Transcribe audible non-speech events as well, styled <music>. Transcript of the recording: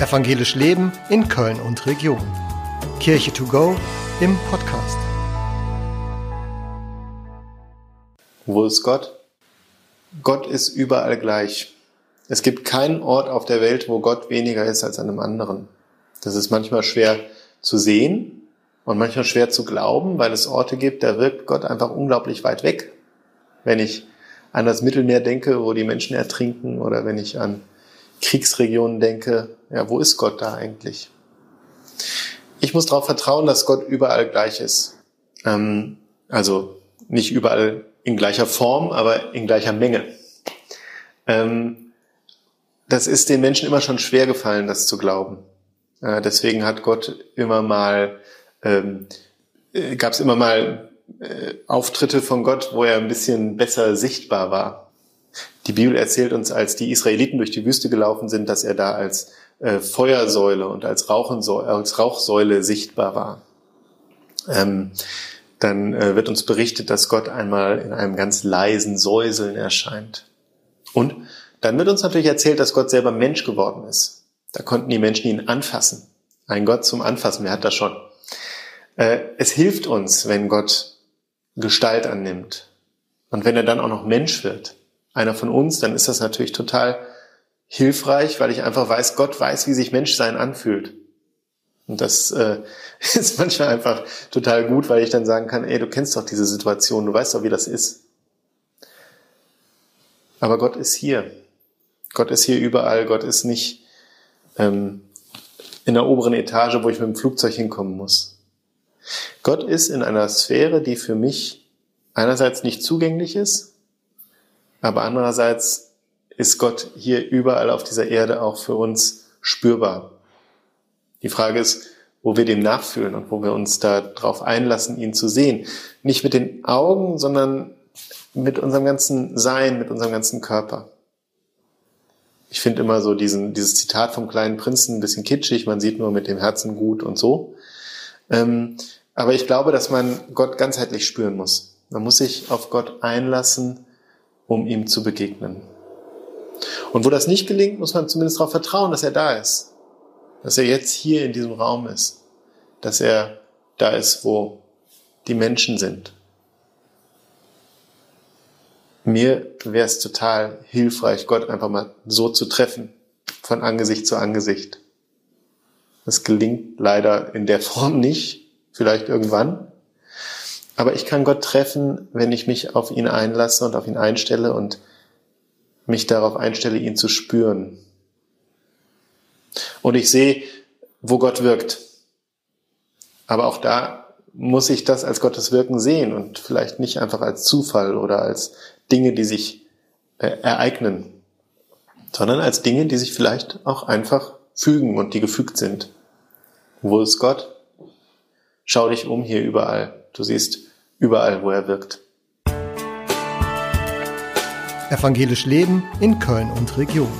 Evangelisch Leben in Köln und Region. Kirche to go im Podcast. Wo ist Gott? Gott ist überall gleich. Es gibt keinen Ort auf der Welt, wo Gott weniger ist als an einem anderen. Das ist manchmal schwer zu sehen und manchmal schwer zu glauben, weil es Orte gibt, da wirkt Gott einfach unglaublich weit weg. Wenn ich an das Mittelmeer denke, wo die Menschen ertrinken, oder wenn ich an Kriegsregionen denke, ja, wo ist Gott da eigentlich? Ich muss darauf vertrauen, dass Gott überall gleich ist. Ähm, also nicht überall in gleicher Form, aber in gleicher Menge. Ähm, das ist den Menschen immer schon schwer gefallen, das zu glauben. Äh, deswegen hat Gott immer mal, ähm, äh, gab es immer mal äh, Auftritte von Gott, wo er ein bisschen besser sichtbar war. Die Bibel erzählt uns, als die Israeliten durch die Wüste gelaufen sind, dass er da als äh, Feuersäule und als, als Rauchsäule sichtbar war. Ähm, dann äh, wird uns berichtet, dass Gott einmal in einem ganz leisen Säuseln erscheint. Und dann wird uns natürlich erzählt, dass Gott selber Mensch geworden ist. Da konnten die Menschen ihn anfassen. Ein Gott zum Anfassen, wer hat das schon? Äh, es hilft uns, wenn Gott Gestalt annimmt. Und wenn er dann auch noch Mensch wird, einer von uns, dann ist das natürlich total hilfreich, weil ich einfach weiß, Gott weiß, wie sich Menschsein anfühlt. Und das äh, <laughs> ist manchmal einfach total gut, weil ich dann sagen kann, ey, du kennst doch diese Situation, du weißt doch, wie das ist. Aber Gott ist hier. Gott ist hier überall. Gott ist nicht ähm, in der oberen Etage, wo ich mit dem Flugzeug hinkommen muss. Gott ist in einer Sphäre, die für mich einerseits nicht zugänglich ist, aber andererseits ist Gott hier überall auf dieser Erde auch für uns spürbar. Die Frage ist, wo wir dem nachfühlen und wo wir uns darauf einlassen, ihn zu sehen. Nicht mit den Augen, sondern mit unserem ganzen Sein, mit unserem ganzen Körper. Ich finde immer so diesen, dieses Zitat vom kleinen Prinzen ein bisschen kitschig, man sieht nur mit dem Herzen gut und so. Ähm, aber ich glaube, dass man Gott ganzheitlich spüren muss. Man muss sich auf Gott einlassen, um ihm zu begegnen. Und wo das nicht gelingt, muss man zumindest darauf vertrauen, dass er da ist. Dass er jetzt hier in diesem Raum ist. Dass er da ist, wo die Menschen sind. Mir wäre es total hilfreich, Gott einfach mal so zu treffen, von Angesicht zu Angesicht. Das gelingt leider in der Form nicht, vielleicht irgendwann. Aber ich kann Gott treffen, wenn ich mich auf ihn einlasse und auf ihn einstelle und mich darauf einstelle, ihn zu spüren. Und ich sehe, wo Gott wirkt. Aber auch da muss ich das als Gottes Wirken sehen und vielleicht nicht einfach als Zufall oder als Dinge, die sich äh, ereignen, sondern als Dinge, die sich vielleicht auch einfach fügen und die gefügt sind. Wo ist Gott? Schau dich um hier überall. Du siehst überall, wo er wirkt. Evangelisch Leben in Köln und Region.